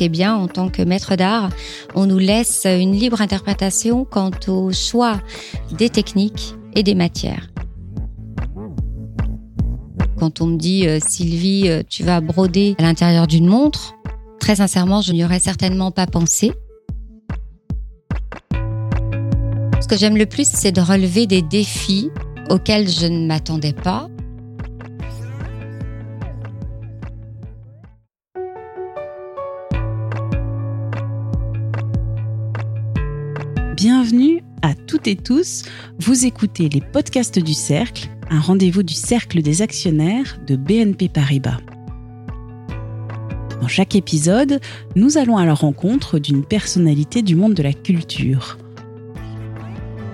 en tant que maître d'art. On nous laisse une libre interprétation quant au choix des techniques et des matières. Quand on me dit euh, Sylvie, euh, tu vas broder à l'intérieur d'une montre, très sincèrement, je n'y aurais certainement pas pensé. Ce que j'aime le plus, c'est de relever des défis auxquels je ne m'attendais pas. Tous. Vous écoutez les podcasts du Cercle, un rendez-vous du Cercle des actionnaires de BNP Paribas. Dans chaque épisode, nous allons à la rencontre d'une personnalité du monde de la culture.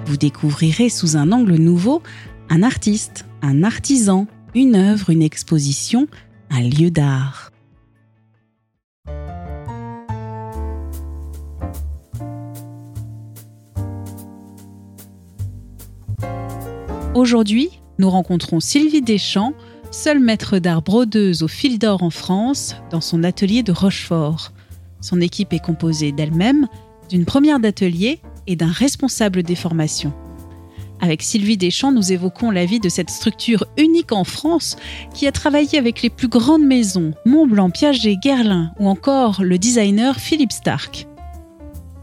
Vous découvrirez sous un angle nouveau un artiste, un artisan, une œuvre, une exposition, un lieu d'art. Aujourd'hui, nous rencontrons Sylvie Deschamps, seule maître d'art brodeuse au fil d'or en France, dans son atelier de Rochefort. Son équipe est composée d'elle-même, d'une première d'atelier et d'un responsable des formations. Avec Sylvie Deschamps, nous évoquons la vie de cette structure unique en France qui a travaillé avec les plus grandes maisons, Montblanc, Piaget, Guerlain ou encore le designer Philippe Stark.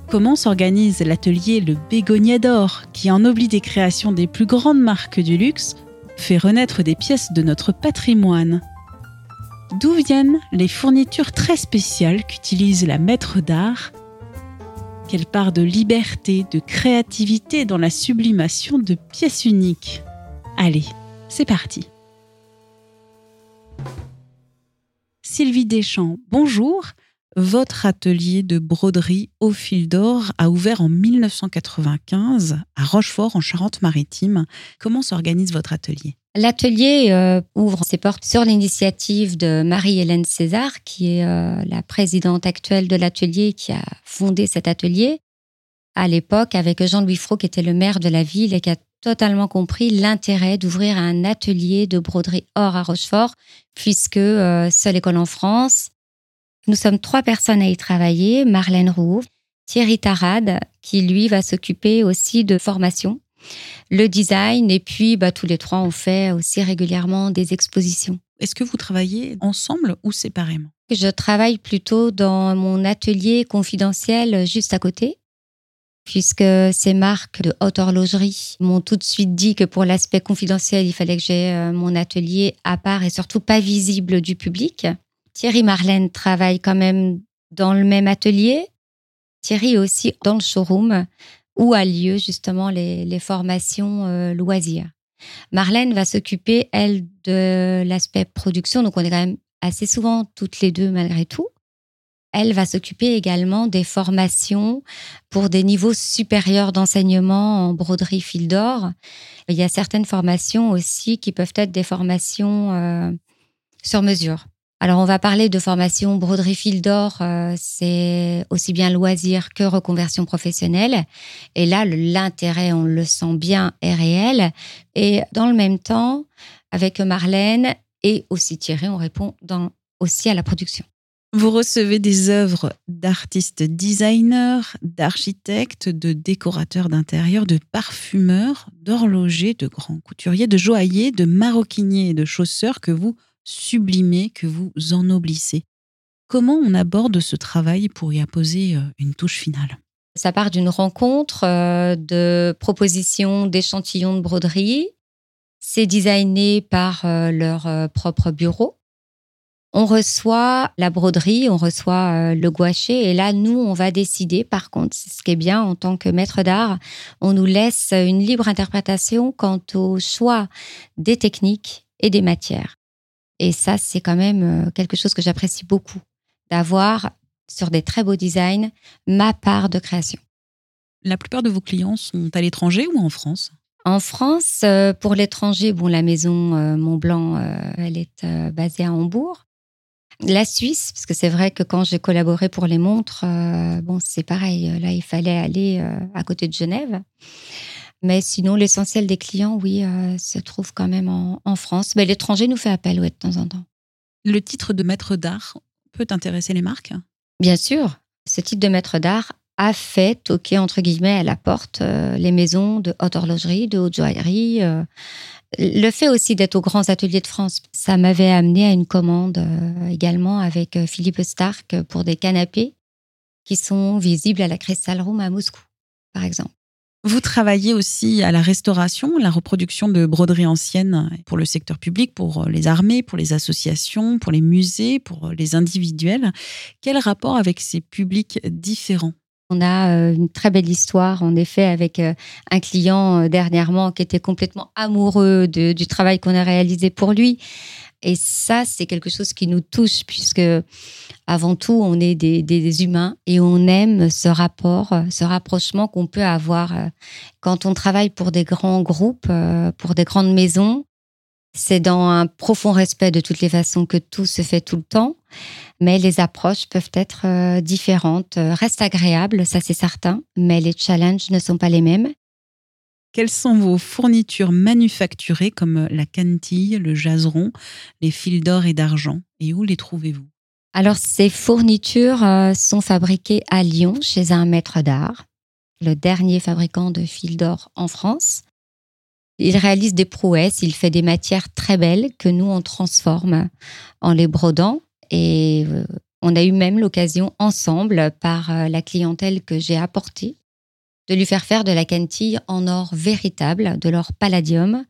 Comment s'organise l'atelier Le Bégonia d'Or, qui ennoblit des créations des plus grandes marques du luxe, fait renaître des pièces de notre patrimoine. D'où viennent les fournitures très spéciales qu'utilise la maître d'art? Quelle part de liberté, de créativité dans la sublimation de pièces uniques? Allez, c'est parti. Sylvie Deschamps, bonjour votre atelier de broderie au fil d'or a ouvert en 1995 à Rochefort en Charente-Maritime. Comment s'organise votre atelier? L'atelier euh, ouvre ses portes sur l'initiative de Marie-Hélène César, qui est euh, la présidente actuelle de l'atelier, qui a fondé cet atelier à l'époque avec Jean-Louis Fro, qui était le maire de la ville et qui a totalement compris l'intérêt d'ouvrir un atelier de broderie or à Rochefort, puisque euh, seule école en France, nous sommes trois personnes à y travailler, Marlène Roux, Thierry Tarade, qui lui va s'occuper aussi de formation, le design, et puis bah, tous les trois, on fait aussi régulièrement des expositions. Est-ce que vous travaillez ensemble ou séparément? Je travaille plutôt dans mon atelier confidentiel juste à côté, puisque ces marques de haute horlogerie m'ont tout de suite dit que pour l'aspect confidentiel, il fallait que j'ai euh, mon atelier à part et surtout pas visible du public. Thierry Marlène travaille quand même dans le même atelier. Thierry aussi dans le showroom où a lieu justement les, formations euh, loisirs. Marlène va s'occuper, elle, de l'aspect production. Donc, on est quand même assez souvent toutes les deux malgré tout. Elle va s'occuper également des formations pour des niveaux supérieurs d'enseignement en broderie fil d'or. Il y a certaines formations aussi qui peuvent être des formations euh, sur mesure. Alors, on va parler de formation broderie fil d'or, euh, c'est aussi bien loisir que reconversion professionnelle. Et là, l'intérêt, on le sent bien, est réel. Et dans le même temps, avec Marlène et aussi Thierry, on répond aussi à la production. Vous recevez des œuvres d'artistes designers, d'architectes, de décorateurs d'intérieur, de parfumeurs, d'horlogers, de grands couturiers, de joailliers, de maroquiniers et de chausseurs que vous sublimé que vous ennoblissez. Comment on aborde ce travail pour y apposer euh, une touche finale? Ça part d'une rencontre, euh, de propositions d'échantillons de broderie. C'est designé par euh, leur propre bureau. On reçoit la broderie, on reçoit le gouaché et là, nous, on va décider. Par contre, ce qui est bien en tant que maître d'art, on nous laisse une libre interprétation quant au choix des techniques et des matières. Et ça, c'est quand même euh, quelque chose que j'apprécie beaucoup, d'avoir sur des très beaux designs ma part de création. La plupart de vos clients sont à l'étranger ou en France? En France, euh, pour l'étranger, bon, la maison euh, Montblanc, elle est basée à Hambourg. La Suisse, parce que c'est vrai que quand j'ai collaboré pour les montres, bon, c'est pareil. Là, il fallait aller à côté de Genève. Mais sinon, l'essentiel des clients, oui, euh, se trouve quand même en, France. Mais l'étranger nous fait appel, oui, de temps en temps. Le titre de maître d'art peut intéresser les marques? Bien sûr, ce type de maître d'art a fait toquer entre guillemets à la porte euh, les maisons de haute horlogerie, de haute joaillerie. Euh. Le fait aussi d'être aux grands ateliers de France, ça m'avait amené à une commande également avec Philippe Stark pour des canapés qui sont visibles à la Crystal Room à Moscou, par exemple. Vous travaillez aussi à la restauration, la reproduction de broderies anciennes pour le secteur public, pour les armées, pour les associations, pour les musées, pour les individuels. Quel rapport avec ces publics différents? On a euh, une très belle histoire, en effet, avec euh, un client euh, dernièrement qui était complètement amoureux du travail qu'on a réalisé pour lui. Et ça, c'est quelque chose qui nous touche, puisque avant tout, on est des, humains et on aime ce rapport, ce rapprochement qu'on peut avoir quand on travaille pour des grands groupes, pour des grandes maisons. C'est dans un profond respect de toutes les façons que tout se fait tout le temps, mais les approches peuvent être euh, différentes, euh, restent agréables, ça c'est certain, mais les challenges ne sont pas les mêmes. Quelles sont vos fournitures manufacturées comme la cantille, le jaseron, les fils d'or et d'argent et où les trouvez-vous? Alors ces fournitures euh, sont fabriquées à Lyon chez un maître d'art, le dernier fabricant de fils d'or en France. Il réalise des prouesses, il fait des matières très belles que nous, on transforme en les brodant. Et euh, on a eu même l'occasion ensemble, par euh, la clientèle que j'ai apportée, de lui faire faire de la cantille en or véritable, de l'or palladium.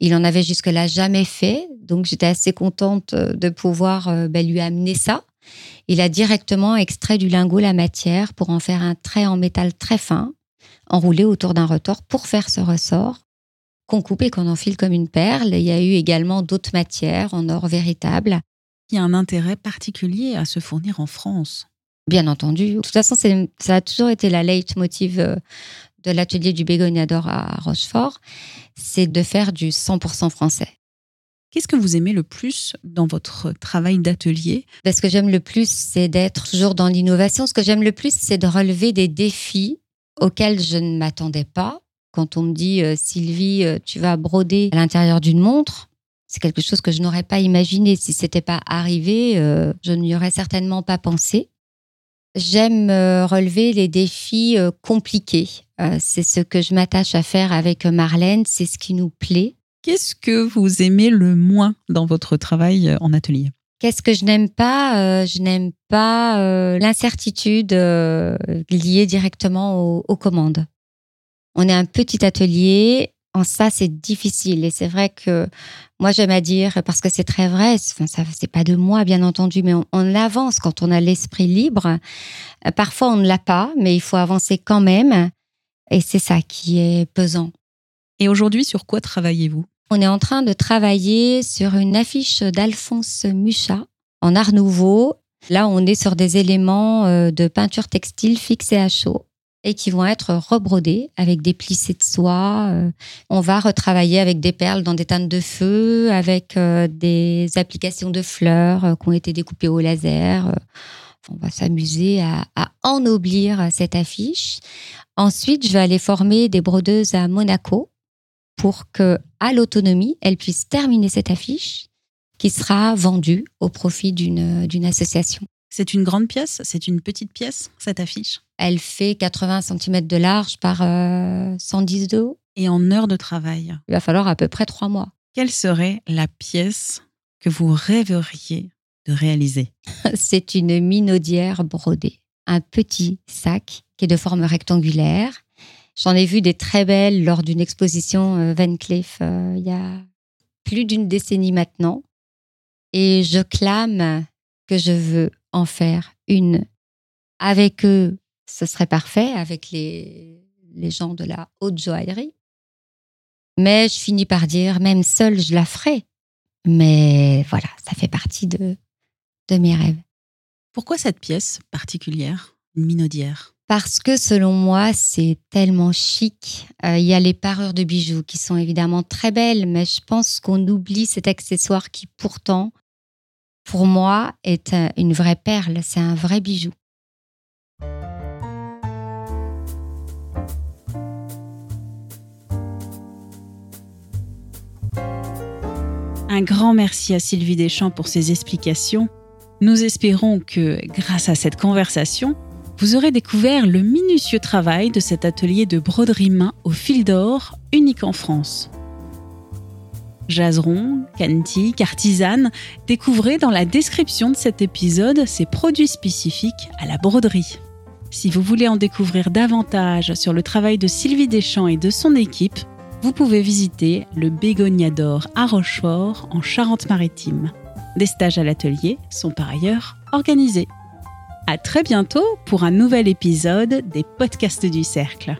Il en avait jusque-là jamais fait, donc j'étais assez contente de pouvoir euh, ben, lui amener ça. Il a directement extrait du lingot la matière pour en faire un trait en métal très fin, enroulé autour d'un retors pour faire ce ressort qu'on coupe et qu'on enfile comme une perle. Il y a eu également d'autres matières en or véritable. Il y a un intérêt particulier à se fournir en France. Bien entendu. De toute façon, ça a toujours été la leitmotiv euh, de l'atelier du bégonia d'or à Rochefort, c'est de faire du 100% français. Qu'est-ce que vous aimez le plus dans votre travail d'atelier? Ben, Ce que j'aime le plus, c'est d'être toujours dans l'innovation. Ce que j'aime le plus, c'est de relever des défis auxquels je ne m'attendais pas quand on me dit euh, Sylvie, euh, tu vas broder à l'intérieur d'une montre, c'est quelque chose que je n'aurais pas imaginé. Si c'était pas arrivé, je n'y aurais certainement pas pensé. J'aime relever les défis compliqués. c'est ce que je m'attache à faire avec Marlène. C'est ce qui nous plaît. Qu'est-ce que vous aimez le moins dans votre travail en atelier? Qu'est-ce que je n'aime pas? Je n'aime pas l'incertitude liée directement aux commandes. On est un petit atelier. En ça, c'est difficile. Et c'est vrai que moi, j'aime à dire, parce que c'est très vrai, enfin, ça, c'est pas de moi, bien entendu, mais on, avance quand on a l'esprit libre. Euh, parfois, on ne l'a pas, mais il faut avancer quand même. Et c'est ça qui est pesant. Et aujourd'hui, sur quoi travaillez-vous? On est en train de travailler sur une affiche d'Alphonse Mucha en art nouveau. Là, on est sur des éléments euh, de peinture textile fixés à chaud et qui vont être rebrodés avec des plissés de soie. Euh, on va retravailler avec des perles dans des teintes de feu, avec euh, des applications de fleurs euh, qui ont été découpées au laser. On va s'amuser à, à, ennoblir cette affiche. Ensuite, je vais aller former des brodeuses à Monaco pour que, à l'autonomie, elles puissent terminer cette affiche qui sera vendue au profit d'une association. C'est une grande pièce C'est une petite pièce, cette affiche? Elle fait 80 cm de large par 110 euh, de haut. Et en heures de travail? Il va falloir à peu près trois mois. Quelle serait la pièce que vous rêveriez de réaliser? C'est une minaudière brodée. Un petit sac qui est de forme rectangulaire. J'en ai vu des très belles lors d'une exposition euh, Van Cleef euh, il y a plus d'une décennie maintenant. Et je clame que je veux en faire une. Avec eux, ce serait parfait, avec les, les gens de la haute joaillerie. Mais je finis par dire, même seule, je la ferai. Mais voilà, ça fait partie de, de mes rêves. Pourquoi cette pièce particulière, une minaudière? Parce que selon moi, c'est tellement chic. Euh, il y a les parures de bijoux qui sont évidemment très belles, mais je pense qu'on oublie cet accessoire qui pourtant pour moi, est une vraie perle, c'est un vrai bijou. Un grand merci à Sylvie Deschamps pour ses explications. Nous espérons que, grâce à cette conversation, vous aurez découvert le minutieux travail de cet atelier de broderie main au fil d'or, unique en France. Jaseron, cantique, artisane, découvrez dans la description de cet épisode ces produits spécifiques à la broderie. Si vous voulez en découvrir davantage sur le travail de Sylvie Deschamps et de son équipe, vous pouvez visiter le Bégonia d'Or à Rochefort en Charente-Maritime. Des stages à l'atelier sont par ailleurs organisés. À très bientôt pour un nouvel épisode des podcasts du Cercle.